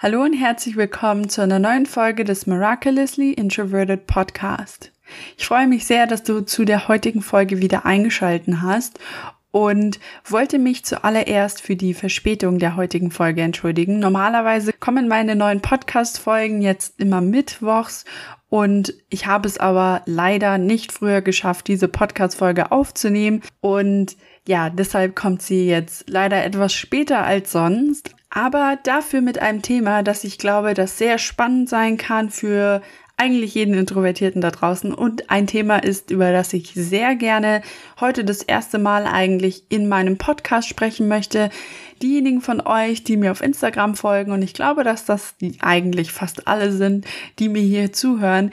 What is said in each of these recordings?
Hallo und herzlich willkommen zu einer neuen Folge des Miraculously Introverted Podcast. Ich freue mich sehr, dass du zu der heutigen Folge wieder eingeschalten hast und wollte mich zuallererst für die Verspätung der heutigen Folge entschuldigen. Normalerweise kommen meine neuen Podcast-Folgen jetzt immer mittwochs und ich habe es aber leider nicht früher geschafft, diese Podcast-Folge aufzunehmen und ja, deshalb kommt sie jetzt leider etwas später als sonst aber dafür mit einem Thema, das ich glaube, das sehr spannend sein kann für eigentlich jeden Introvertierten da draußen und ein Thema ist, über das ich sehr gerne heute das erste Mal eigentlich in meinem Podcast sprechen möchte. Diejenigen von euch, die mir auf Instagram folgen und ich glaube, dass das eigentlich fast alle sind, die mir hier zuhören,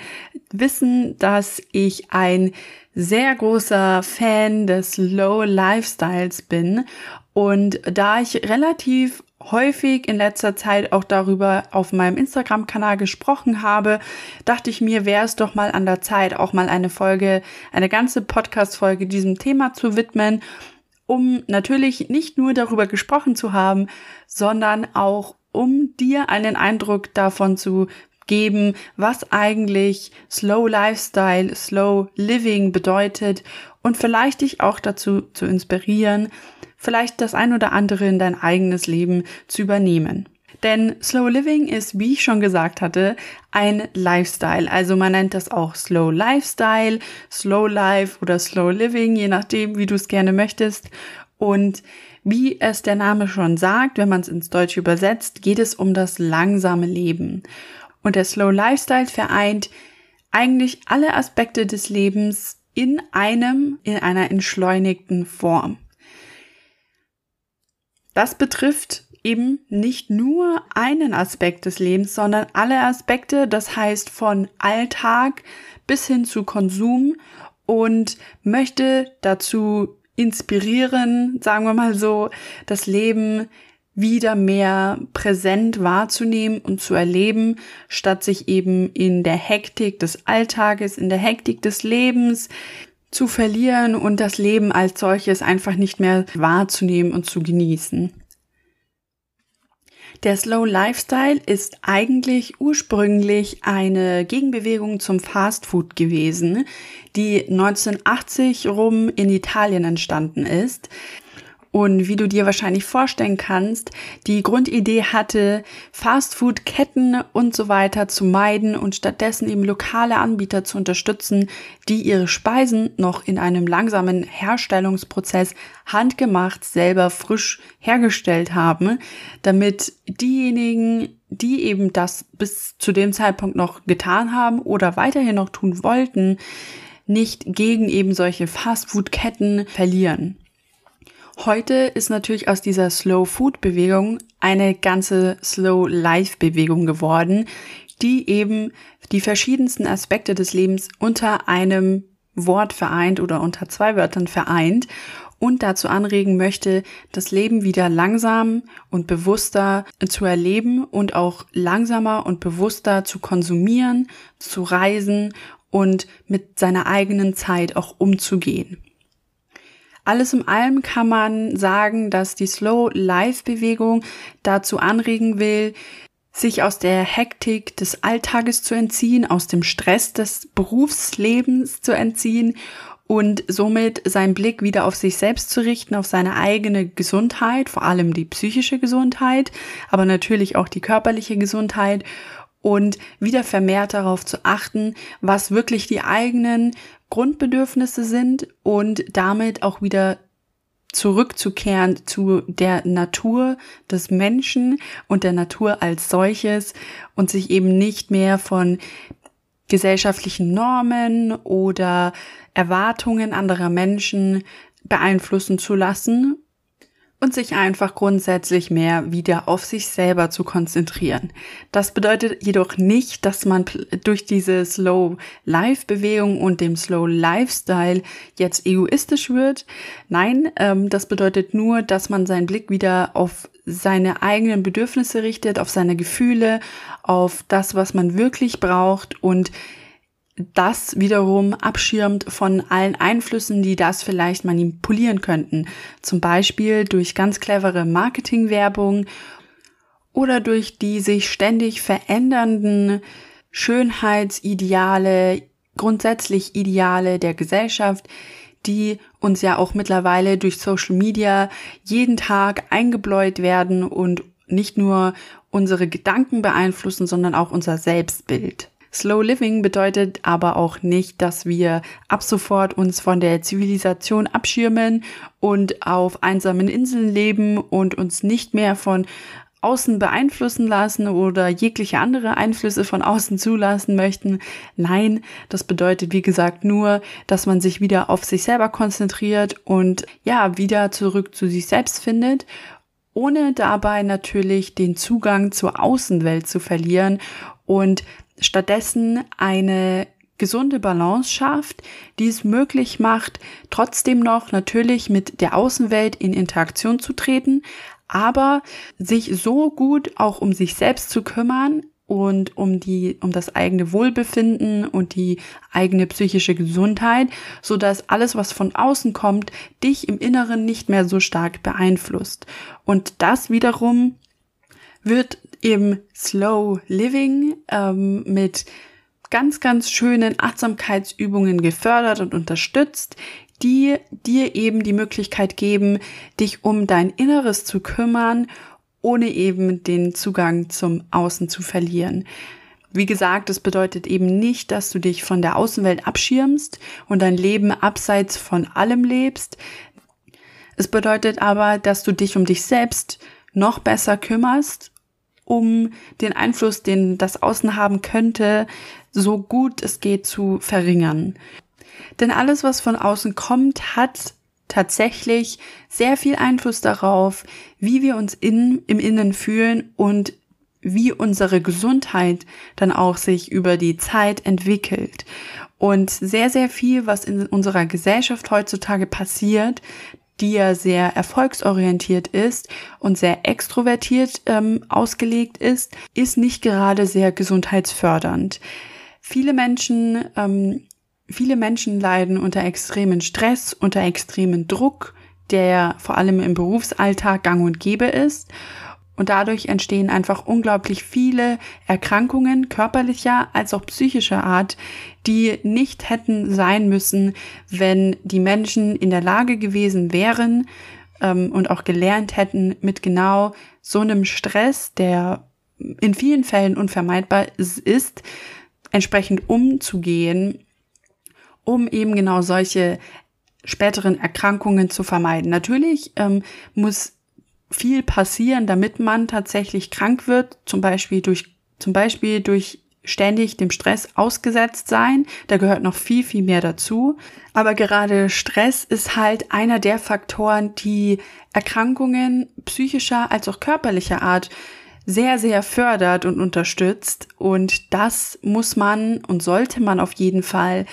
wissen, dass ich ein sehr großer Fan des Low Lifestyles bin. Und da ich relativ häufig in letzter Zeit auch darüber auf meinem Instagram-Kanal gesprochen habe, dachte ich mir, wäre es doch mal an der Zeit, auch mal eine Folge, eine ganze Podcast-Folge diesem Thema zu widmen, um natürlich nicht nur darüber gesprochen zu haben, sondern auch um dir einen Eindruck davon zu geben, was eigentlich Slow Lifestyle, Slow Living bedeutet und vielleicht dich auch dazu zu inspirieren, vielleicht das ein oder andere in dein eigenes Leben zu übernehmen. Denn Slow Living ist, wie ich schon gesagt hatte, ein Lifestyle. Also man nennt das auch Slow Lifestyle, Slow Life oder Slow Living, je nachdem, wie du es gerne möchtest. Und wie es der Name schon sagt, wenn man es ins Deutsche übersetzt, geht es um das langsame Leben. Und der Slow Lifestyle vereint eigentlich alle Aspekte des Lebens in einem, in einer entschleunigten Form. Das betrifft eben nicht nur einen Aspekt des Lebens, sondern alle Aspekte, das heißt von Alltag bis hin zu Konsum und möchte dazu inspirieren, sagen wir mal so, das Leben wieder mehr präsent wahrzunehmen und zu erleben, statt sich eben in der Hektik des Alltages, in der Hektik des Lebens, zu verlieren und das Leben als solches einfach nicht mehr wahrzunehmen und zu genießen. Der Slow Lifestyle ist eigentlich ursprünglich eine Gegenbewegung zum Fast Food gewesen, die 1980 rum in Italien entstanden ist. Und wie du dir wahrscheinlich vorstellen kannst, die Grundidee hatte, Fastfood-Ketten und so weiter zu meiden und stattdessen eben lokale Anbieter zu unterstützen, die ihre Speisen noch in einem langsamen Herstellungsprozess handgemacht selber frisch hergestellt haben, damit diejenigen, die eben das bis zu dem Zeitpunkt noch getan haben oder weiterhin noch tun wollten, nicht gegen eben solche Fastfood-Ketten verlieren. Heute ist natürlich aus dieser Slow Food Bewegung eine ganze Slow Life Bewegung geworden, die eben die verschiedensten Aspekte des Lebens unter einem Wort vereint oder unter zwei Wörtern vereint und dazu anregen möchte, das Leben wieder langsam und bewusster zu erleben und auch langsamer und bewusster zu konsumieren, zu reisen und mit seiner eigenen Zeit auch umzugehen. Alles in allem kann man sagen, dass die Slow Life Bewegung dazu anregen will, sich aus der Hektik des Alltages zu entziehen, aus dem Stress des Berufslebens zu entziehen und somit seinen Blick wieder auf sich selbst zu richten, auf seine eigene Gesundheit, vor allem die psychische Gesundheit, aber natürlich auch die körperliche Gesundheit und wieder vermehrt darauf zu achten, was wirklich die eigenen Grundbedürfnisse sind und damit auch wieder zurückzukehren zu der Natur des Menschen und der Natur als solches und sich eben nicht mehr von gesellschaftlichen Normen oder Erwartungen anderer Menschen beeinflussen zu lassen und sich einfach grundsätzlich mehr wieder auf sich selber zu konzentrieren. Das bedeutet jedoch nicht, dass man durch diese Slow Life Bewegung und dem Slow Lifestyle jetzt egoistisch wird. Nein, ähm, das bedeutet nur, dass man seinen Blick wieder auf seine eigenen Bedürfnisse richtet, auf seine Gefühle, auf das, was man wirklich braucht und das wiederum abschirmt von allen Einflüssen, die das vielleicht manipulieren könnten. Zum Beispiel durch ganz clevere Marketingwerbung oder durch die sich ständig verändernden Schönheitsideale, grundsätzlich Ideale der Gesellschaft, die uns ja auch mittlerweile durch Social Media jeden Tag eingebläut werden und nicht nur unsere Gedanken beeinflussen, sondern auch unser Selbstbild. Slow Living bedeutet aber auch nicht, dass wir ab sofort uns von der Zivilisation abschirmen und auf einsamen Inseln leben und uns nicht mehr von außen beeinflussen lassen oder jegliche andere Einflüsse von außen zulassen möchten. Nein, das bedeutet, wie gesagt, nur, dass man sich wieder auf sich selber konzentriert und ja, wieder zurück zu sich selbst findet, ohne dabei natürlich den Zugang zur Außenwelt zu verlieren und stattdessen eine gesunde Balance schafft, die es möglich macht, trotzdem noch natürlich mit der Außenwelt in Interaktion zu treten, aber sich so gut auch um sich selbst zu kümmern und um die, um das eigene Wohlbefinden und die eigene psychische Gesundheit, so dass alles, was von außen kommt, dich im Inneren nicht mehr so stark beeinflusst. Und das wiederum wird im Slow Living ähm, mit ganz, ganz schönen Achtsamkeitsübungen gefördert und unterstützt, die dir eben die Möglichkeit geben, dich um dein Inneres zu kümmern, ohne eben den Zugang zum Außen zu verlieren. Wie gesagt, es bedeutet eben nicht, dass du dich von der Außenwelt abschirmst und dein Leben abseits von allem lebst. Es bedeutet aber, dass du dich um dich selbst noch besser kümmerst, um den Einfluss, den das Außen haben könnte, so gut es geht zu verringern. Denn alles, was von außen kommt, hat tatsächlich sehr viel Einfluss darauf, wie wir uns in, im Innen fühlen und wie unsere Gesundheit dann auch sich über die Zeit entwickelt. Und sehr, sehr viel, was in unserer Gesellschaft heutzutage passiert, die ja sehr erfolgsorientiert ist und sehr extrovertiert ähm, ausgelegt ist, ist nicht gerade sehr gesundheitsfördernd. Viele Menschen ähm, Viele Menschen leiden unter extremen Stress, unter extremen Druck, der vor allem im Berufsalltag gang und gäbe ist. Und dadurch entstehen einfach unglaublich viele Erkrankungen körperlicher als auch psychischer Art, die nicht hätten sein müssen, wenn die Menschen in der Lage gewesen wären ähm, und auch gelernt hätten, mit genau so einem Stress, der in vielen Fällen unvermeidbar ist, entsprechend umzugehen um eben genau solche späteren Erkrankungen zu vermeiden. Natürlich ähm, muss viel passieren, damit man tatsächlich krank wird, zum Beispiel durch, zum Beispiel durch ständig dem Stress ausgesetzt sein. Da gehört noch viel, viel mehr dazu. Aber gerade Stress ist halt einer der Faktoren, die Erkrankungen psychischer als auch körperlicher Art sehr, sehr fördert und unterstützt. Und das muss man und sollte man auf jeden Fall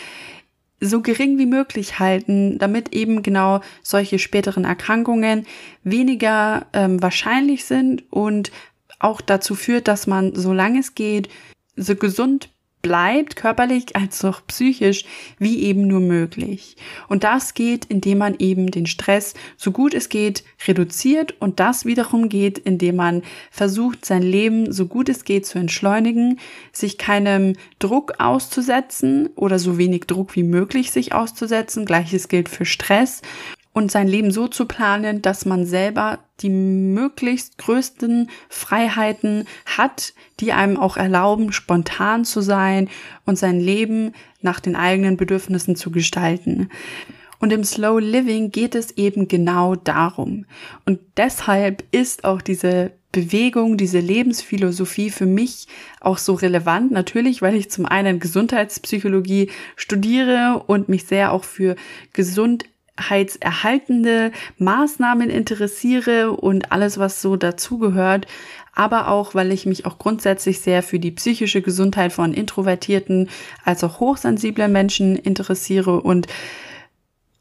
so gering wie möglich halten, damit eben genau solche späteren Erkrankungen weniger ähm, wahrscheinlich sind und auch dazu führt, dass man, solange es geht, so gesund bleibt, körperlich als auch psychisch, wie eben nur möglich. Und das geht, indem man eben den Stress so gut es geht reduziert und das wiederum geht, indem man versucht, sein Leben so gut es geht zu entschleunigen, sich keinem Druck auszusetzen oder so wenig Druck wie möglich sich auszusetzen. Gleiches gilt für Stress und sein Leben so zu planen, dass man selber die möglichst größten Freiheiten hat, die einem auch erlauben, spontan zu sein und sein Leben nach den eigenen Bedürfnissen zu gestalten. Und im Slow Living geht es eben genau darum. Und deshalb ist auch diese Bewegung, diese Lebensphilosophie für mich auch so relevant. Natürlich, weil ich zum einen Gesundheitspsychologie studiere und mich sehr auch für gesund gesundheitserhaltende Maßnahmen interessiere und alles, was so dazugehört, aber auch, weil ich mich auch grundsätzlich sehr für die psychische Gesundheit von introvertierten als auch hochsensiblen Menschen interessiere und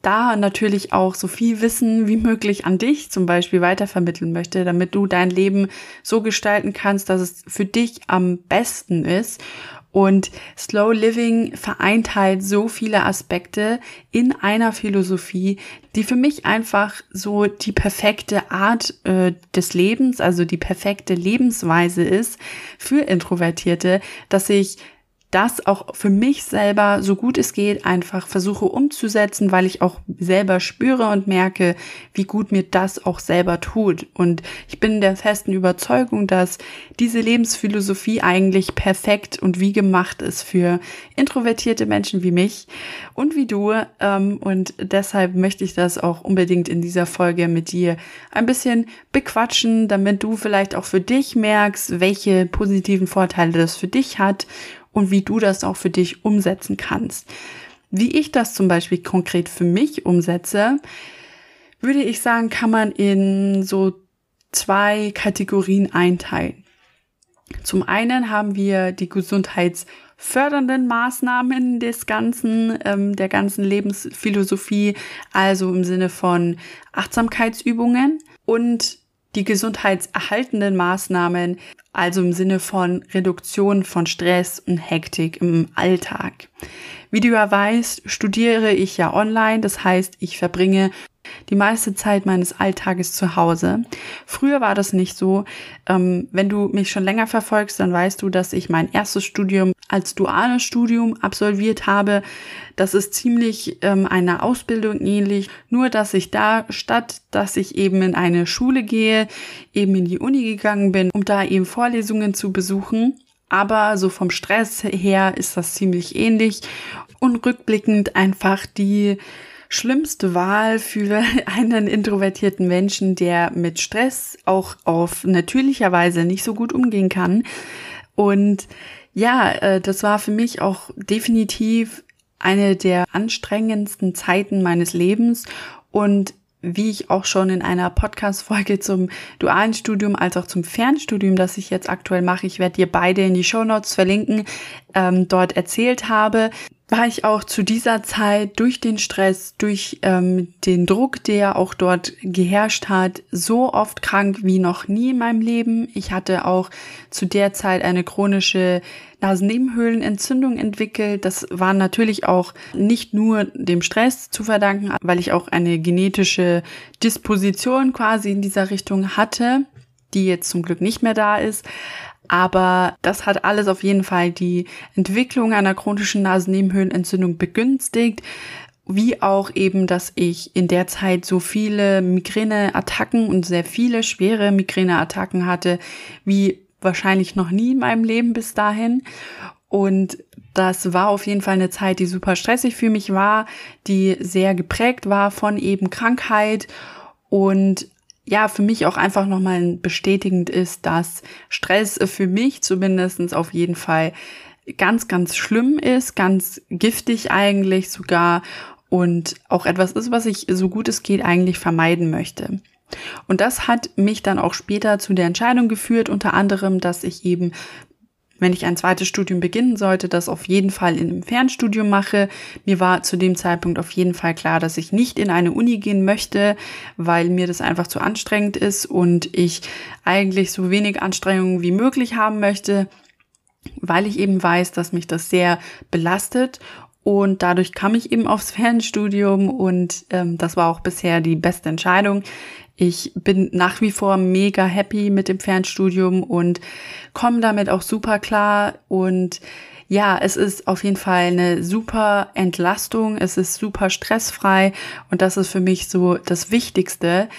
da natürlich auch so viel Wissen wie möglich an dich zum Beispiel weitervermitteln möchte, damit du dein Leben so gestalten kannst, dass es für dich am besten ist Und Slow Living vereint halt so viele Aspekte in einer Philosophie, die für mich einfach so die perfekte Art äh, des Lebens, also die perfekte Lebensweise ist für Introvertierte, dass ich das auch für mich selber, so gut es geht, einfach versuche umzusetzen, weil ich auch selber spüre und merke, wie gut mir das auch selber tut. Und ich bin der festen Überzeugung, dass diese Lebensphilosophie eigentlich perfekt und wie gemacht ist für introvertierte Menschen wie mich und wie du. Ähm, und deshalb möchte ich das auch unbedingt in dieser Folge mit dir ein bisschen bequatschen, damit du vielleicht auch für dich merkst, welche positiven Vorteile das für dich hat und wie du das auch für dich umsetzen kannst. Wie ich das zum Beispiel konkret für mich umsetze, würde ich sagen, kann man in so zwei Kategorien einteilen. Zum einen haben wir die gesundheitsfördernden Maßnahmen des ganzen, ähm, der ganzen Lebensphilosophie, also im Sinne von Achtsamkeitsübungen und die gesundheitserhaltenden Maßnahmen, also im Sinne von Reduktion von Stress und Hektik im Alltag. Wie du ja weißt, studiere ich ja online, das heißt, ich verbringe die meiste Zeit meines Alltages zu Hause. Früher war das nicht so. Ähm, wenn du mich schon länger verfolgst, dann weißt du, dass ich mein erstes Studium als duales Studium absolviert habe. Das ist ziemlich ähm, einer Ausbildung ähnlich, nur dass ich da statt, dass ich eben in eine Schule gehe, eben in die Uni gegangen bin, um da eben Vorlesungen zu besuchen. Aber so vom Stress her ist das ziemlich ähnlich und rückblickend einfach die schlimmste Wahl für einen introvertierten Menschen, der mit Stress auch auf natürlicher Weise nicht so gut umgehen kann. Und ja, äh, das war für mich auch definitiv eine der anstrengendsten Zeiten meines Lebens und wie ich auch schon in einer Podcast-Folge zum dualen Studium als auch zum Fernstudium, das ich jetzt aktuell mache, ich werde dir beide in die Show Notes verlinken, ähm, dort erzählt habe, war ich auch zu dieser Zeit durch den Stress, durch ähm, den Druck, der auch dort geherrscht hat, so oft krank wie noch nie in meinem Leben. Ich hatte auch zu der Zeit eine chronische Nasennebenhöhlenentzündung entwickelt. Das war natürlich auch nicht nur dem Stress zu verdanken, weil ich auch eine genetische Disposition quasi in dieser Richtung hatte, die jetzt zum Glück nicht mehr da ist. Aber das hat alles auf jeden Fall die Entwicklung einer chronischen Nasennebenhöhlenentzündung begünstigt wie auch eben, dass ich in der Zeit so viele Migräneattacken und sehr viele schwere Migräneattacken hatte, wie wahrscheinlich noch nie in meinem Leben bis dahin. Und das war auf jeden Fall eine Zeit, die super stressig für mich war, die sehr geprägt war von eben Krankheit und ja, für mich auch einfach nochmal bestätigend ist, dass Stress für mich zumindestens auf jeden Fall ganz, ganz schlimm ist, ganz giftig eigentlich sogar und auch etwas ist, was ich so gut es geht eigentlich vermeiden möchte. Und das hat mich dann auch später zu der Entscheidung geführt, unter anderem, dass ich eben wenn ich ein zweites Studium beginnen sollte, das auf jeden Fall in einem Fernstudium mache. Mir war zu dem Zeitpunkt auf jeden Fall klar, dass ich nicht in eine Uni gehen möchte, weil mir das einfach zu anstrengend ist und ich eigentlich so wenig Anstrengungen wie möglich haben möchte, weil ich eben weiß, dass mich das sehr belastet und dadurch kam ich eben aufs Fernstudium und ähm, das war auch bisher die beste Entscheidung. Ich bin nach wie vor mega happy mit dem Fernstudium und komme damit auch super klar. Und ja, es ist auf jeden Fall eine super Entlastung. Es ist super stressfrei und das ist für mich so das Wichtigste.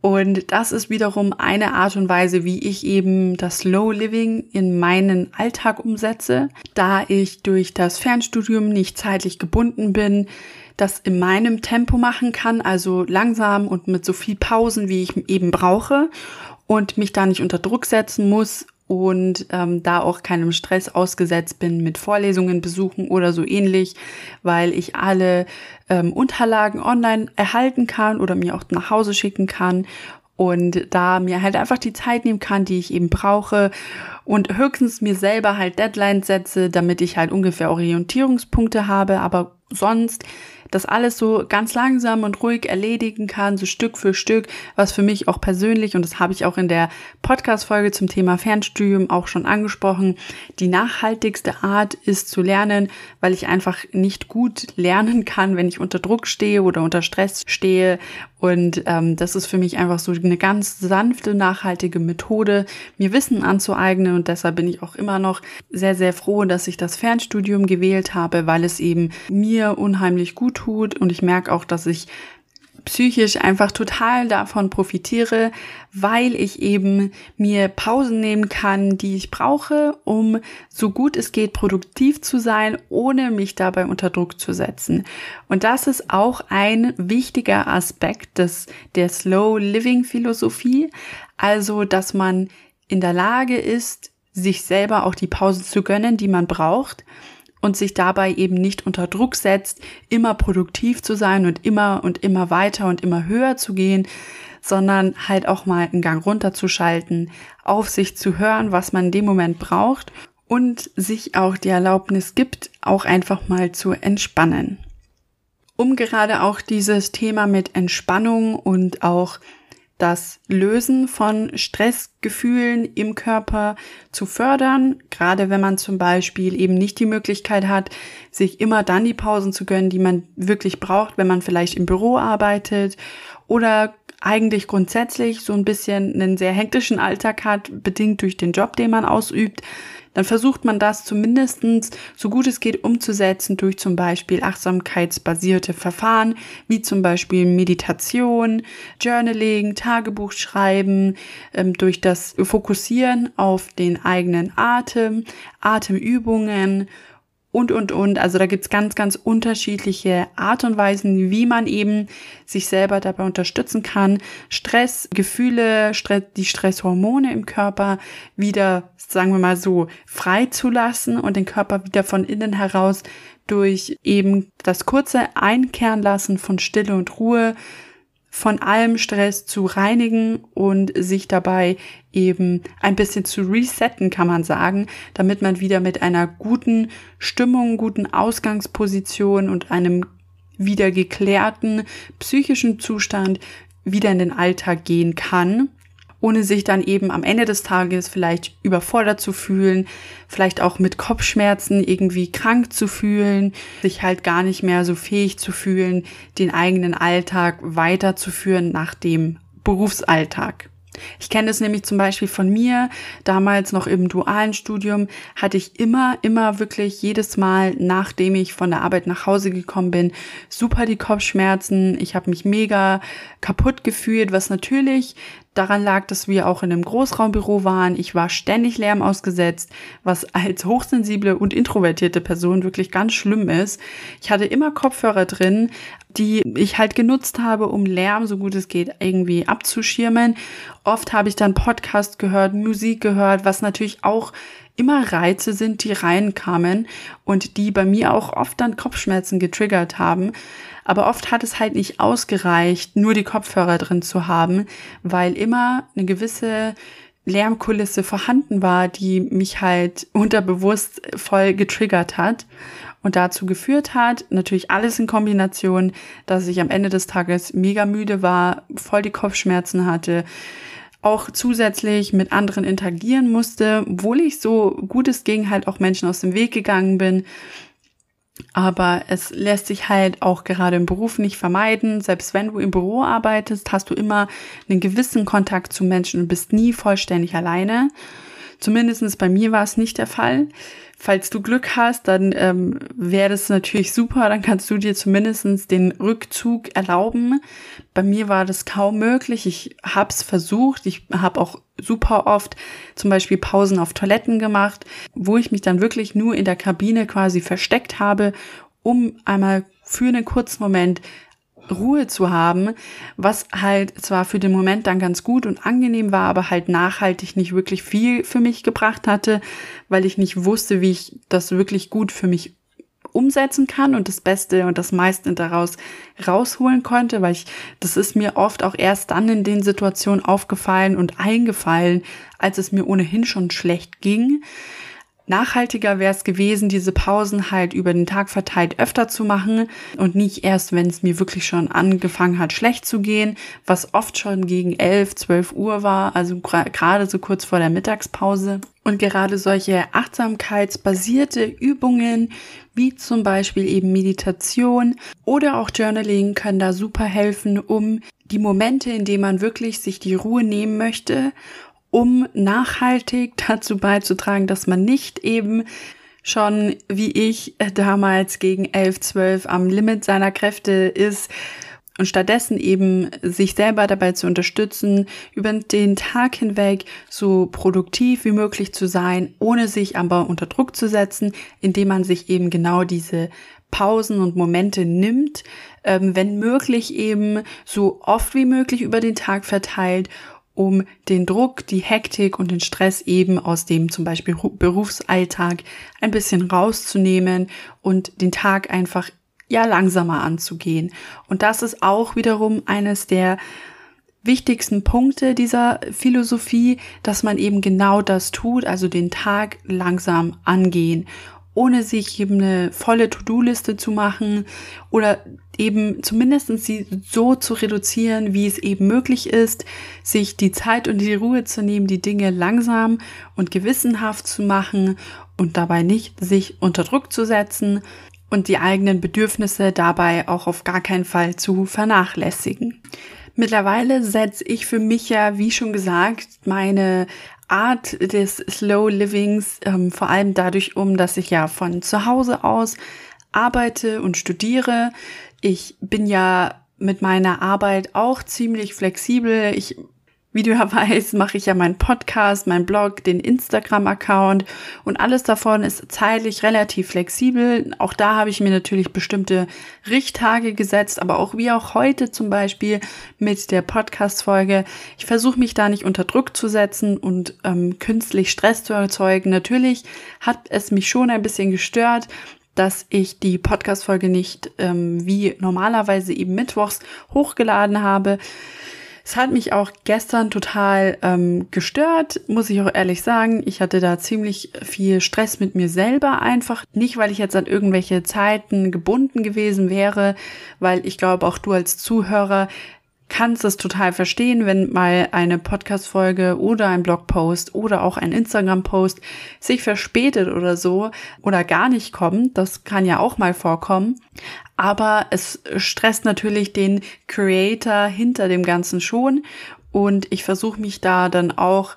Und das ist wiederum eine Art und Weise, wie ich eben das Slow Living in meinen Alltag umsetze, da ich durch das Fernstudium nicht zeitlich gebunden bin, das in meinem Tempo machen kann, also langsam und mit so viel Pausen, wie ich eben brauche und mich da nicht unter Druck setzen muss und ähm, da auch keinem Stress ausgesetzt bin mit Vorlesungen besuchen oder so ähnlich, weil ich alle ähm, Unterlagen online erhalten kann oder mir auch nach Hause schicken kann und da mir halt einfach die Zeit nehmen kann, die ich eben brauche und höchstens mir selber halt Deadlines setze, damit ich halt ungefähr Orientierungspunkte habe, aber sonst das alles so ganz langsam und ruhig erledigen kann, so Stück für Stück, was für mich auch persönlich, und das habe ich auch in der Podcast-Folge zum Thema Fernstudium auch schon angesprochen, die nachhaltigste Art ist zu lernen, weil ich einfach nicht gut lernen kann, wenn ich unter Druck stehe oder unter Stress stehe. Und ähm, das ist für mich einfach so eine ganz sanfte, nachhaltige Methode, mir Wissen anzueignen. Und deshalb bin ich auch immer noch sehr, sehr froh, dass ich das Fernstudium gewählt habe, weil es eben mir unheimlich gut tut. Und ich merke auch, dass ich psychisch einfach total davon profitiere, weil ich eben mir Pausen nehmen kann, die ich brauche, um so gut es geht produktiv zu sein, ohne mich dabei unter Druck zu setzen. Und das ist auch ein wichtiger Aspekt des, der Slow Living Philosophie. Also, dass man in der Lage ist, sich selber auch die Pausen zu gönnen, die man braucht und sich dabei eben nicht unter Druck setzt, immer produktiv zu sein und immer und immer weiter und immer höher zu gehen, sondern halt auch mal einen Gang runterzuschalten, auf sich zu hören, was man in dem Moment braucht und sich auch die Erlaubnis gibt, auch einfach mal zu entspannen. Um gerade auch dieses Thema mit Entspannung und auch das Lösen von Stressgefühlen im Körper zu fördern, gerade wenn man zum Beispiel eben nicht die Möglichkeit hat, sich immer dann die Pausen zu gönnen, die man wirklich braucht, wenn man vielleicht im Büro arbeitet oder eigentlich grundsätzlich so ein bisschen einen sehr hektischen Alltag hat, bedingt durch den Job, den man ausübt, dann versucht man das zumindestens so gut es geht umzusetzen durch zum Beispiel achtsamkeitsbasierte Verfahren, wie zum Beispiel Meditation, Journaling, Tagebuch schreiben, ähm, durch das Fokussieren auf den eigenen Atem, Atemübungen und, und, und. Also da gibt's ganz, ganz unterschiedliche Art und Weisen, wie man eben sich selber dabei unterstützen kann, Stress, die Stresshormone im Körper wieder, sagen wir mal so, freizulassen und den Körper wieder von innen heraus durch eben das kurze Einkehren lassen von Stille und Ruhe von allem Stress zu reinigen und sich dabei eben ein bisschen zu resetten, kann man sagen, damit man wieder mit einer guten Stimmung, guten Ausgangsposition und einem wieder geklärten psychischen Zustand wieder in den Alltag gehen kann ohne sich dann eben am Ende des Tages vielleicht überfordert zu fühlen, vielleicht auch mit Kopfschmerzen irgendwie krank zu fühlen, sich halt gar nicht mehr so fähig zu fühlen, den eigenen Alltag weiterzuführen nach dem Berufsalltag. Ich kenne das nämlich zum Beispiel von mir. Damals noch im dualen Studium hatte ich immer, immer wirklich jedes Mal, nachdem ich von der Arbeit nach Hause gekommen bin, super die Kopfschmerzen. Ich habe mich mega kaputt gefühlt, was natürlich daran lag, dass wir auch in einem Großraumbüro waren. Ich war ständig Lärm ausgesetzt, was als hochsensible und introvertierte Person wirklich ganz schlimm ist. Ich hatte immer Kopfhörer drin, die ich halt genutzt habe, um Lärm, so gut es geht, irgendwie abzuschirmen. Oft habe ich dann Podcast gehört, Musik gehört, was natürlich auch immer Reize sind, die reinkamen und die bei mir auch oft dann Kopfschmerzen getriggert haben. Aber oft hat es halt nicht ausgereicht, nur die Kopfhörer drin zu haben, weil immer eine gewisse Lärmkulisse vorhanden war, die mich halt unterbewusst voll getriggert hat und dazu geführt hat, natürlich alles in Kombination, dass ich am Ende des Tages mega müde war, voll die Kopfschmerzen hatte, auch zusätzlich mit anderen interagieren musste, obwohl ich so gut es ging halt auch Menschen aus dem Weg gegangen bin aber es lässt sich halt auch gerade im Beruf nicht vermeiden. Selbst wenn du im Büro arbeitest, hast du immer einen gewissen Kontakt zu Menschen und bist nie vollständig alleine. Zumindestens bei mir war es nicht der Fall. Falls du Glück hast, dann ähm, wäre das natürlich super, dann kannst du dir zumindestens den Rückzug erlauben. Bei mir war das kaum möglich. Ich habe es versucht. Ich habe auch super oft zum Beispiel Pausen auf Toiletten gemacht, wo ich mich dann wirklich nur in der Kabine quasi versteckt habe, um einmal für einen kurzen Moment Ruhe zu haben, was halt zwar für den Moment dann ganz gut und angenehm war, aber halt nachhaltig nicht wirklich viel für mich gebracht hatte, weil ich nicht wusste, wie ich das wirklich gut für mich umsetzen kann und das Beste und das meiste daraus rausholen konnte, weil ich, das ist mir oft auch erst dann in den Situationen aufgefallen und eingefallen, als es mir ohnehin schon schlecht ging. Nachhaltiger wäre es gewesen, diese Pausen halt über den Tag verteilt öfter zu machen und nicht erst, wenn es mir wirklich schon angefangen hat, schlecht zu gehen, was oft schon gegen 11, 12 Uhr war, also gerade so kurz vor der Mittagspause. Und gerade solche achtsamkeitsbasierte Übungen, wie zum Beispiel eben Meditation oder auch Journaling, können da super helfen, um die Momente, in denen man wirklich sich die Ruhe nehmen möchte um nachhaltig dazu beizutragen, dass man nicht eben schon wie ich äh, damals gegen 11, 12 am Limit seiner Kräfte ist und stattdessen eben sich selber dabei zu unterstützen, über den Tag hinweg so produktiv wie möglich zu sein, ohne sich aber unter Druck zu setzen, indem man sich eben genau diese Pausen und Momente nimmt, ähm, wenn möglich eben so oft wie möglich über den Tag verteilt um den Druck, die Hektik und den Stress eben aus dem zum Beispiel Berufsalltag ein bisschen rauszunehmen und den Tag einfach ja langsamer anzugehen. Und das ist auch wiederum eines der wichtigsten Punkte dieser Philosophie, dass man eben genau das tut, also den Tag langsam angehen ohne sich eben eine volle To-Do-Liste zu machen oder eben zumindest sie so zu reduzieren, wie es eben möglich ist, sich die Zeit und die Ruhe zu nehmen, die Dinge langsam und gewissenhaft zu machen und dabei nicht sich unter Druck zu setzen und die eigenen Bedürfnisse dabei auch auf gar keinen Fall zu vernachlässigen. Mittlerweile setze ich für mich ja, wie schon gesagt, meine Art des Slow Livings, ähm, vor allem dadurch um, dass ich ja von zu Hause aus arbeite und studiere. Ich bin ja mit meiner Arbeit auch ziemlich flexibel. Ich wie du ja weißt, mache ich ja meinen Podcast, meinen Blog, den Instagram-Account und alles davon ist zeitlich relativ flexibel. Auch da habe ich mir natürlich bestimmte Richttage gesetzt, aber auch wie auch heute zum Beispiel mit der Podcast-Folge. Ich versuche mich da nicht unter Druck zu setzen und ähm, künstlich Stress zu erzeugen. Natürlich hat es mich schon ein bisschen gestört, dass ich die Podcast-Folge nicht ähm, wie normalerweise eben mittwochs hochgeladen habe. Es hat mich auch gestern total ähm, gestört, muss ich auch ehrlich sagen. Ich hatte da ziemlich viel Stress mit mir selber einfach. Nicht, weil ich jetzt an irgendwelche Zeiten gebunden gewesen wäre, weil ich glaube, auch du als Zuhörer kannst es total verstehen, wenn mal eine Podcast-Folge oder ein Blogpost oder auch ein Instagram-Post sich verspätet oder so oder gar nicht kommt. Das kann ja auch mal vorkommen. Aber es stresst natürlich den Creator hinter dem Ganzen schon. Und ich versuche mich da dann auch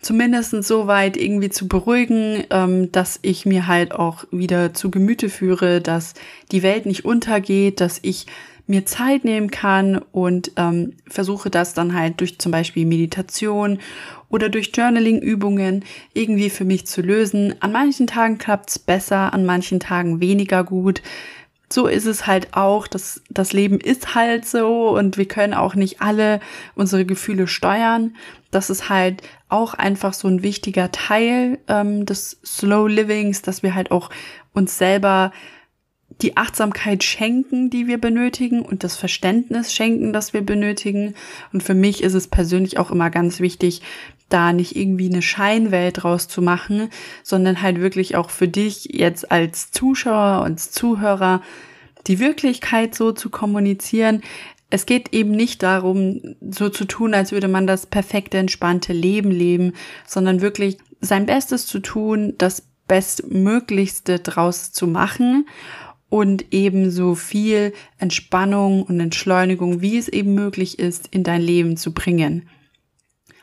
zumindest so weit irgendwie zu beruhigen, ähm, dass ich mir halt auch wieder zu Gemüte führe, dass die Welt nicht untergeht, dass ich mir Zeit nehmen kann und ähm, versuche das dann halt durch zum Beispiel Meditation oder durch Journaling-Übungen irgendwie für mich zu lösen. An manchen Tagen klappt's besser, an manchen Tagen weniger gut. So ist es halt auch, das, das Leben ist halt so und wir können auch nicht alle unsere Gefühle steuern. Das ist halt auch einfach so ein wichtiger Teil ähm, des Slow Livings, dass wir halt auch uns selber die Achtsamkeit schenken, die wir benötigen und das Verständnis schenken, das wir benötigen. Und für mich ist es persönlich auch immer ganz wichtig, da nicht irgendwie eine Scheinwelt draus zu machen, sondern halt wirklich auch für dich jetzt als Zuschauer und Zuhörer die Wirklichkeit so zu kommunizieren. Es geht eben nicht darum, so zu tun, als würde man das perfekte, entspannte Leben leben, sondern wirklich sein Bestes zu tun, das Bestmöglichste draus zu machen und eben so viel Entspannung und Entschleunigung, wie es eben möglich ist, in dein Leben zu bringen.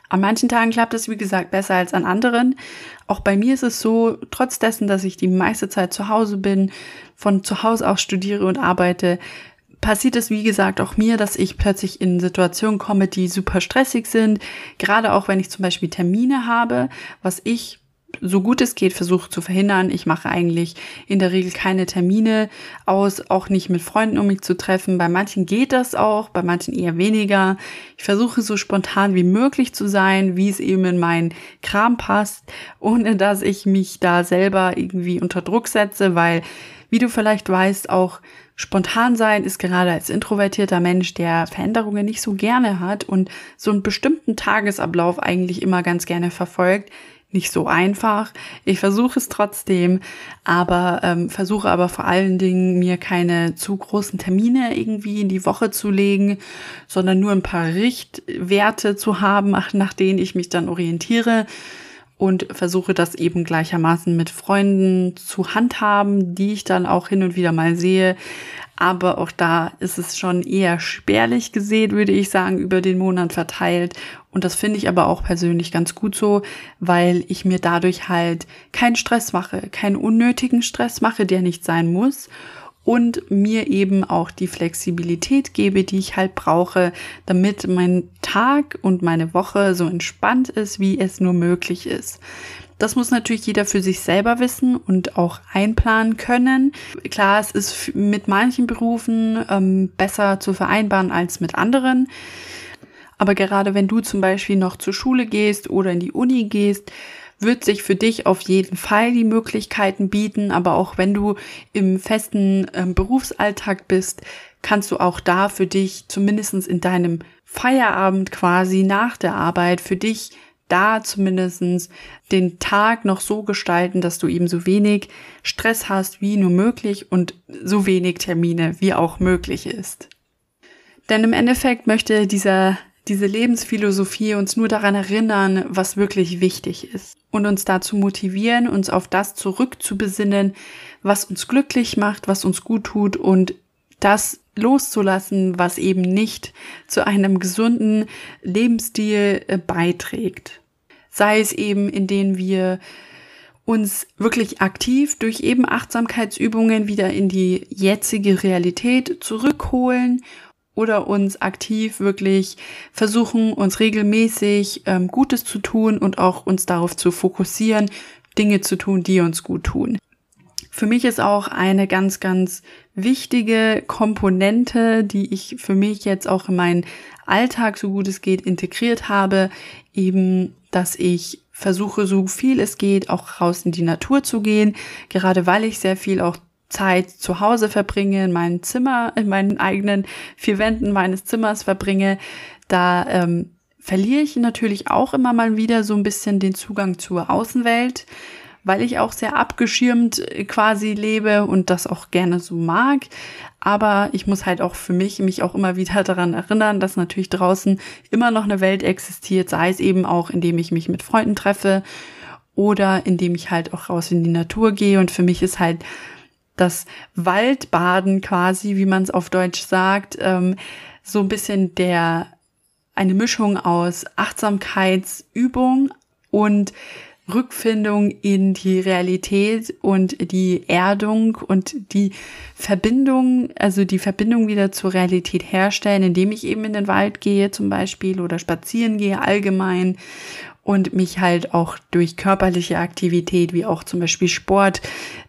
An manchen Tagen klappt es, wie gesagt, besser als an anderen. Auch bei mir ist es so, trotz dessen, dass ich die meiste Zeit zu Hause bin, von zu Hause aus studiere und arbeite, passiert es, wie gesagt, auch mir, dass ich plötzlich in Situationen komme, die super stressig sind. Gerade auch, wenn ich zum Beispiel Termine habe, was ich so gut es geht versuche zu verhindern. Ich mache eigentlich in der Regel keine Termine aus, auch nicht mit Freunden, um mich zu treffen. Bei manchen geht das auch, bei manchen eher weniger. Ich versuche so spontan wie möglich zu sein, wie es eben in meinen Kram passt, ohne dass ich mich da selber irgendwie unter Druck setze, weil, wie du vielleicht weißt, auch Spontan sein ist gerade als introvertierter Mensch, der Veränderungen nicht so gerne hat und so einen bestimmten Tagesablauf eigentlich immer ganz gerne verfolgt, nicht so einfach. Ich versuche es trotzdem, aber ähm, versuche aber vor allen Dingen mir keine zu großen Termine irgendwie in die Woche zu legen, sondern nur ein paar Richtwerte zu haben, nach denen ich mich dann orientiere und versuche das eben gleichermaßen mit Freunden zu handhaben, die ich dann auch hin und wieder mal sehe. Aber auch da ist es schon eher spärlich gesehen, würde ich sagen, über den Monat verteilt. Und das finde ich aber auch persönlich ganz gut so, weil ich mir dadurch halt keinen Stress mache, keinen unnötigen Stress mache, der nicht sein muss und mir eben auch die Flexibilität gebe, die ich halt brauche, damit mein Tag und meine Woche so entspannt ist, wie es nur möglich ist. Das muss natürlich jeder für sich selber wissen und auch einplanen können. Klar, es ist mit manchen Berufen ähm, besser zu vereinbaren als mit anderen. Aber gerade wenn du zum Beispiel noch zur Schule gehst oder in die Uni gehst, wird sich für dich auf jeden Fall die Möglichkeiten bieten. Aber auch wenn du im festen äh, Berufsalltag bist, kannst du auch da für dich zumindestens in deinem Feierabend quasi nach der Arbeit für dich da zumindestens den Tag noch so gestalten, dass du eben so wenig Stress hast wie nur möglich und so wenig Termine wie auch möglich ist. Denn im Endeffekt möchte dieser diese Lebensphilosophie uns nur daran erinnern, was wirklich wichtig ist und uns dazu motivieren, uns auf das zurückzubesinnen, was uns glücklich macht, was uns gut tut und das loszulassen, was eben nicht zu einem gesunden Lebensstil äh, beiträgt. Sei es eben, indem wir uns wirklich aktiv durch eben Achtsamkeitsübungen wieder in die jetzige Realität zurückholen oder uns aktiv wirklich versuchen, uns regelmäßig ähm, Gutes zu tun und auch uns darauf zu fokussieren, Dinge zu tun, die uns gut tun. Für mich ist auch eine ganz, ganz wichtige Komponente, die ich für mich jetzt auch in meinen Alltag, so gut es geht, integriert habe, eben, dass ich versuche, so viel es geht, auch raus in die Natur zu gehen, gerade weil ich sehr viel auch Zeit zu Hause verbringe, in meinem Zimmer, in meinen eigenen vier Wänden meines Zimmers verbringe, da ähm, verliere ich natürlich auch immer mal wieder so ein bisschen den Zugang zur Außenwelt, weil ich auch sehr abgeschirmt äh, quasi lebe und das auch gerne so mag. Aber ich muss halt auch für mich mich auch immer wieder daran erinnern, dass natürlich draußen immer noch eine Welt existiert, sei es eben auch, indem ich mich mit Freunden treffe oder indem ich halt auch raus in die Natur gehe. Und für mich ist halt das Waldbaden quasi, wie man es auf Deutsch sagt, ähm, so ein bisschen der eine Mischung aus Achtsamkeitsübung und Rückfindung in die Realität und die Erdung und die Verbindung, also die Verbindung wieder zur Realität herstellen, indem ich eben in den Wald gehe zum Beispiel oder spazieren gehe allgemein und mich halt auch durch körperliche Aktivität, wie auch zum Beispiel Sport,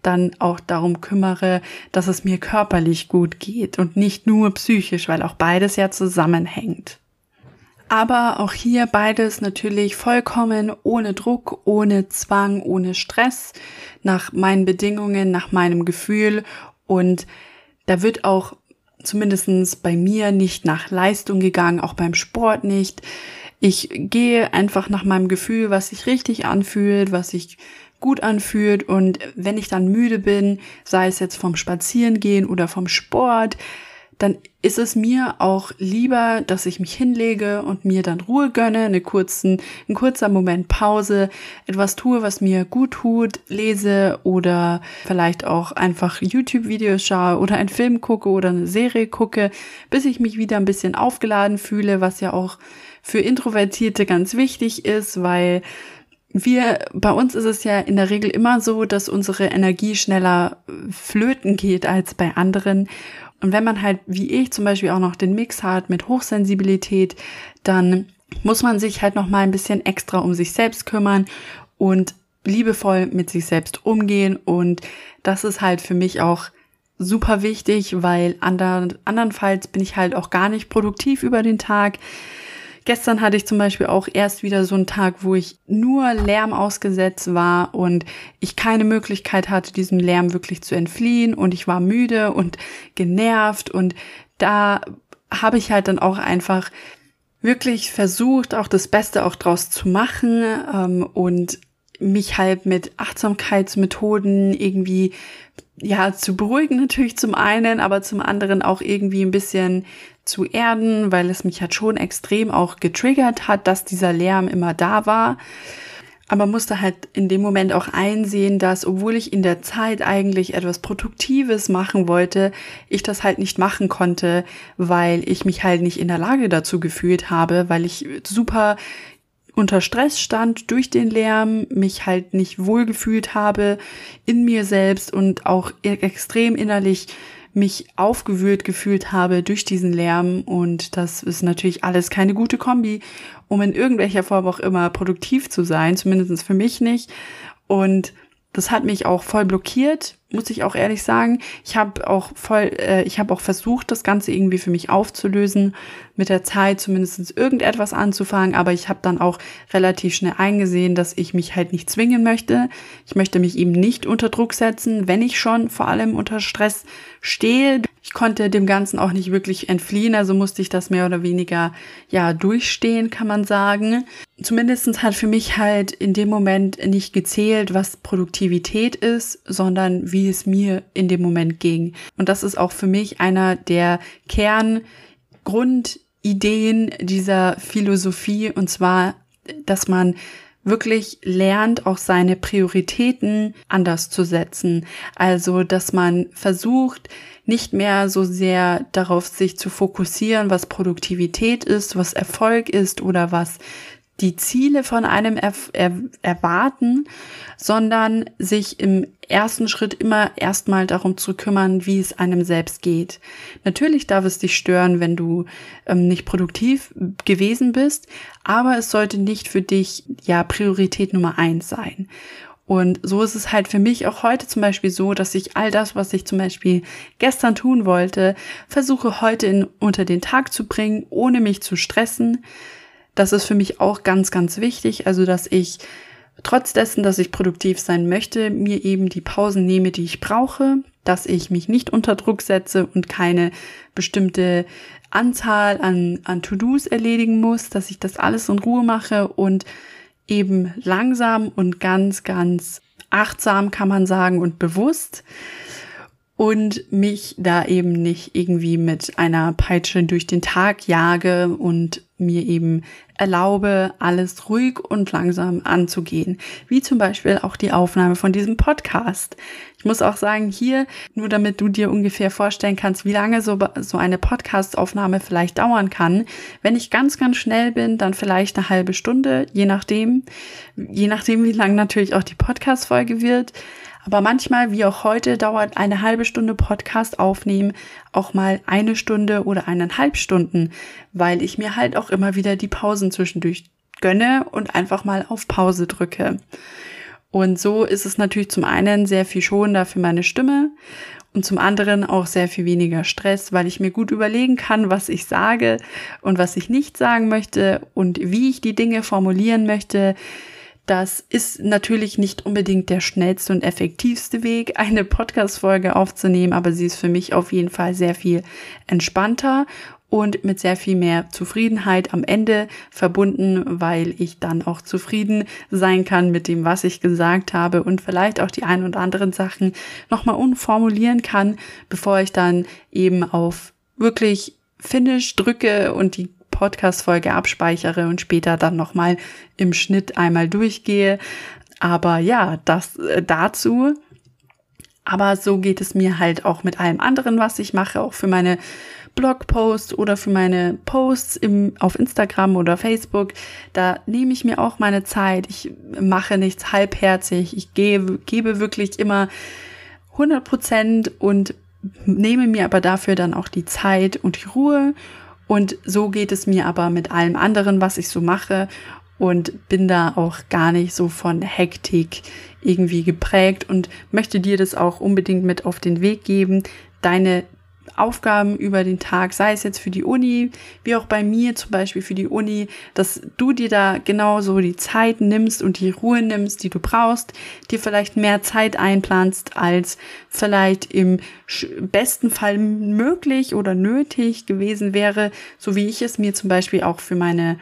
dann auch darum kümmere, dass es mir körperlich gut geht und nicht nur psychisch, weil auch beides ja zusammenhängt. Aber auch hier beides natürlich vollkommen ohne Druck, ohne Zwang, ohne Stress, nach meinen Bedingungen, nach meinem Gefühl und da wird auch zumindestens bei mir nicht nach Leistung gegangen, auch beim Sport nicht. Ich gehe einfach nach meinem Gefühl, was sich richtig anfühlt, was sich gut anfühlt und wenn ich dann müde bin, sei es jetzt vom Spazierengehen oder vom Sport, dann ist es mir auch lieber, dass ich mich hinlege und mir dann Ruhe gönne, eine kurzen, ein kurzer Moment Pause, etwas tue, was mir gut tut, lese oder vielleicht auch einfach YouTube-Videos schaue oder einen Film gucke oder eine Serie gucke, bis ich mich wieder ein bisschen aufgeladen fühle, was ja auch für Introvertierte ganz wichtig ist, weil wir, bei uns ist es ja in der Regel immer so, dass unsere Energie schneller flöten geht als bei anderen. Und wenn man halt, wie ich zum Beispiel auch noch den Mix hat mit Hochsensibilität, dann muss man sich halt noch mal ein bisschen extra um sich selbst kümmern und liebevoll mit sich selbst umgehen. Und das ist halt für mich auch super wichtig, weil andern, andernfalls bin ich halt auch gar nicht produktiv über den Tag. Gestern hatte ich zum Beispiel auch erst wieder so einen Tag, wo ich nur Lärm ausgesetzt war und ich keine Möglichkeit hatte, diesem Lärm wirklich zu entfliehen und ich war müde und genervt und da habe ich halt dann auch einfach wirklich versucht, auch das Beste auch draus zu machen ähm, und mich halt mit Achtsamkeitsmethoden irgendwie ja zu beruhigen natürlich zum einen, aber zum anderen auch irgendwie ein bisschen zu erden, weil es mich halt schon extrem auch getriggert hat, dass dieser Lärm immer da war. Aber musste halt in dem Moment auch einsehen, dass obwohl ich in der Zeit eigentlich etwas Produktives machen wollte, ich das halt nicht machen konnte, weil ich mich halt nicht in der Lage dazu gefühlt habe, weil ich super unter Stress stand durch den Lärm, mich halt nicht wohlgefühlt habe in mir selbst und auch e- extrem innerlich mich aufgewühlt gefühlt habe durch diesen Lärm und das ist natürlich alles keine gute Kombi, um in irgendwelcher Form auch immer produktiv zu sein, zumindest für mich nicht. Und das hat mich auch voll blockiert, muss ich auch ehrlich sagen. Ich habe auch voll, äh, ich habe auch versucht, das Ganze irgendwie für mich aufzulösen, mit der Zeit zumindest irgendetwas anzufangen, aber ich habe dann auch relativ schnell eingesehen, dass ich mich halt nicht zwingen möchte. Ich möchte mich eben nicht unter Druck setzen, wenn ich schon vor allem unter Stress stehe. Ich konnte dem Ganzen auch nicht wirklich entfliehen, also musste ich das mehr oder weniger ja durchstehen, kann man sagen. Zumindestens hat für mich halt in dem Moment nicht gezählt, was Produktivität ist, sondern wie es mir in dem Moment ging. Und das ist auch für mich einer der Kerngrundideen dieser Philosophie, und zwar, dass man wirklich lernt, auch seine Prioritäten anders zu setzen. Also, dass man versucht, nicht mehr so sehr darauf sich zu fokussieren, was Produktivität ist, was Erfolg ist oder was die Ziele von einem er er erwarten, sondern sich im ersten Schritt immer erstmal darum zu kümmern, wie es einem selbst geht. Natürlich darf es dich stören, wenn du ähm, nicht produktiv gewesen bist, aber es sollte nicht für dich ja Priorität Nummer eins sein. Und so ist es halt für mich auch heute zum Beispiel so, dass ich all das, was ich zum Beispiel gestern tun wollte, versuche heute in, unter den Tag zu bringen, ohne mich zu stressen, das ist für mich auch ganz, ganz wichtig. Also, dass ich trotz dessen, dass ich produktiv sein möchte, mir eben die Pausen nehme, die ich brauche, dass ich mich nicht unter Druck setze und keine bestimmte Anzahl an, an To-Dos erledigen muss, dass ich das alles in Ruhe mache und eben langsam und ganz, ganz achtsam kann man sagen und bewusst und mich da eben nicht irgendwie mit einer Peitsche durch den Tag jage und mir eben erlaube, alles ruhig und langsam anzugehen. Wie zum Beispiel auch die Aufnahme von diesem Podcast. Ich muss auch sagen, hier, nur damit du dir ungefähr vorstellen kannst, wie lange so, so eine Podcast-Aufnahme vielleicht dauern kann. Wenn ich ganz, ganz schnell bin, dann vielleicht eine halbe Stunde, je nachdem. Je nachdem, wie lang natürlich auch die Podcast-Folge wird. Aber manchmal, wie auch heute, dauert eine halbe Stunde Podcast aufnehmen auch mal eine Stunde oder eineinhalb Stunden, weil ich mir halt auch immer wieder die Pausen zwischendurch gönne und einfach mal auf Pause drücke. Und so ist es natürlich zum einen sehr viel schonender für meine Stimme und zum anderen auch sehr viel weniger Stress, weil ich mir gut überlegen kann, was ich sage und was ich nicht sagen möchte und wie ich die Dinge formulieren möchte, das ist natürlich nicht unbedingt der schnellste und effektivste Weg, eine Podcast-Folge aufzunehmen, aber sie ist für mich auf jeden Fall sehr viel entspannter und mit sehr viel mehr Zufriedenheit am Ende verbunden, weil ich dann auch zufrieden sein kann mit dem, was ich gesagt habe und vielleicht auch die ein und anderen Sachen nochmal umformulieren kann, bevor ich dann eben auf wirklich Finish drücke und die Podcast-Folge abspeichere und später dann nochmal im Schnitt einmal durchgehe. Aber ja, das äh, dazu. Aber so geht es mir halt auch mit allem anderen, was ich mache, auch für meine Blogposts oder für meine Posts im, auf Instagram oder Facebook. Da nehme ich mir auch meine Zeit. Ich mache nichts halbherzig. Ich gebe, gebe wirklich immer 100 Prozent und nehme mir aber dafür dann auch die Zeit und die Ruhe und so geht es mir aber mit allem anderen, was ich so mache. Und bin da auch gar nicht so von Hektik irgendwie geprägt und möchte dir das auch unbedingt mit auf den Weg geben, deine Aufgaben über den Tag, sei es jetzt für die Uni, wie auch bei mir zum Beispiel für die Uni, dass du dir da genauso die Zeit nimmst und die Ruhe nimmst, die du brauchst, dir vielleicht mehr Zeit einplanst, als vielleicht im besten Fall möglich oder nötig gewesen wäre, so wie ich es mir zum Beispiel auch für meine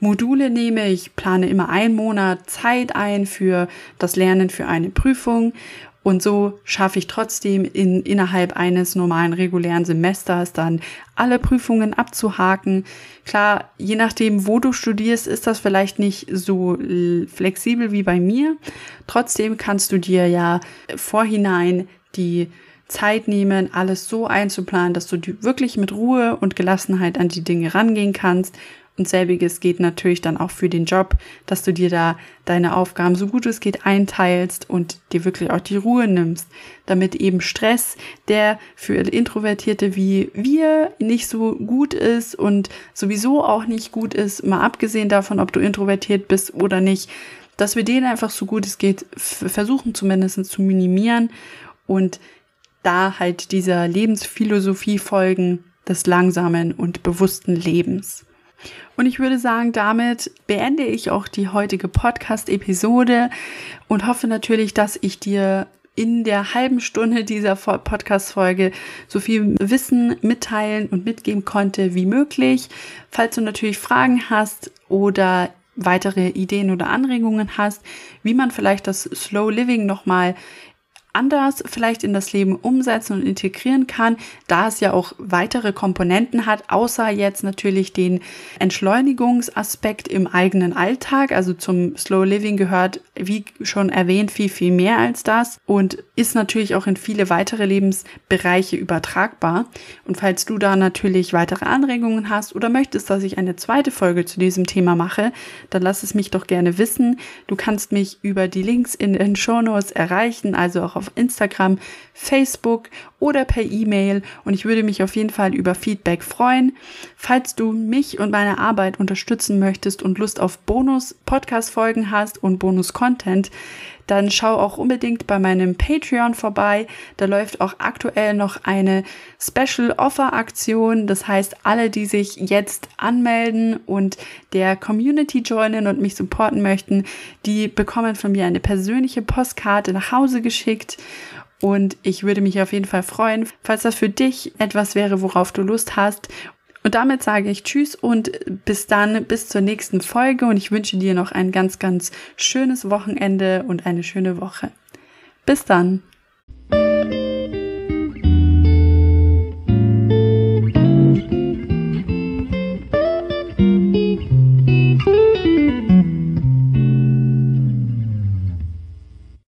Module nehme. Ich plane immer einen Monat Zeit ein für das Lernen für eine Prüfung und so schaffe ich trotzdem in, innerhalb eines normalen regulären Semesters dann alle Prüfungen abzuhaken. Klar, je nachdem, wo du studierst, ist das vielleicht nicht so flexibel wie bei mir. Trotzdem kannst du dir ja vorhinein die Zeit nehmen, alles so einzuplanen, dass du wirklich mit Ruhe und Gelassenheit an die Dinge rangehen kannst und selbiges geht natürlich dann auch für den Job, dass du dir da deine Aufgaben so gut es geht einteilst und dir wirklich auch die Ruhe nimmst, damit eben Stress, der für Introvertierte wie wir nicht so gut ist und sowieso auch nicht gut ist, mal abgesehen davon, ob du introvertiert bist oder nicht, dass wir den einfach so gut es geht versuchen zumindest zu minimieren und da halt dieser Lebensphilosophie folgen des langsamen und bewussten Lebens. Und ich würde sagen, damit beende ich auch die heutige Podcast-Episode und hoffe natürlich, dass ich dir in der halben Stunde dieser Podcast-Folge so viel Wissen mitteilen und mitgeben konnte wie möglich. Falls du natürlich Fragen hast oder weitere Ideen oder Anregungen hast, wie man vielleicht das Slow Living nochmal anders vielleicht in das Leben umsetzen und integrieren kann, da es ja auch weitere Komponenten hat, außer jetzt natürlich den Entschleunigungsaspekt im eigenen Alltag. Also zum Slow Living gehört, wie schon erwähnt, viel, viel mehr als das und ist natürlich auch in viele weitere Lebensbereiche übertragbar. Und falls du da natürlich weitere Anregungen hast oder möchtest, dass ich eine zweite Folge zu diesem Thema mache, dann lass es mich doch gerne wissen. Du kannst mich über die Links in den Show Notes erreichen, also auch auf Instagram, Facebook oder per E-Mail und ich würde mich auf jeden Fall über Feedback freuen. Falls du mich und meine Arbeit unterstützen möchtest und Lust auf Bonus-Podcast-Folgen hast und Bonus-Content, dann schau auch unbedingt bei meinem Patreon vorbei. Da läuft auch aktuell noch eine Special Offer Aktion. Das heißt, alle, die sich jetzt anmelden und der Community joinen und mich supporten möchten, die bekommen von mir eine persönliche Postkarte nach Hause geschickt und ich würde mich auf jeden Fall freuen, falls das für dich etwas wäre, worauf du Lust hast. Und damit sage ich Tschüss und bis dann, bis zur nächsten Folge und ich wünsche dir noch ein ganz, ganz schönes Wochenende und eine schöne Woche. Bis dann.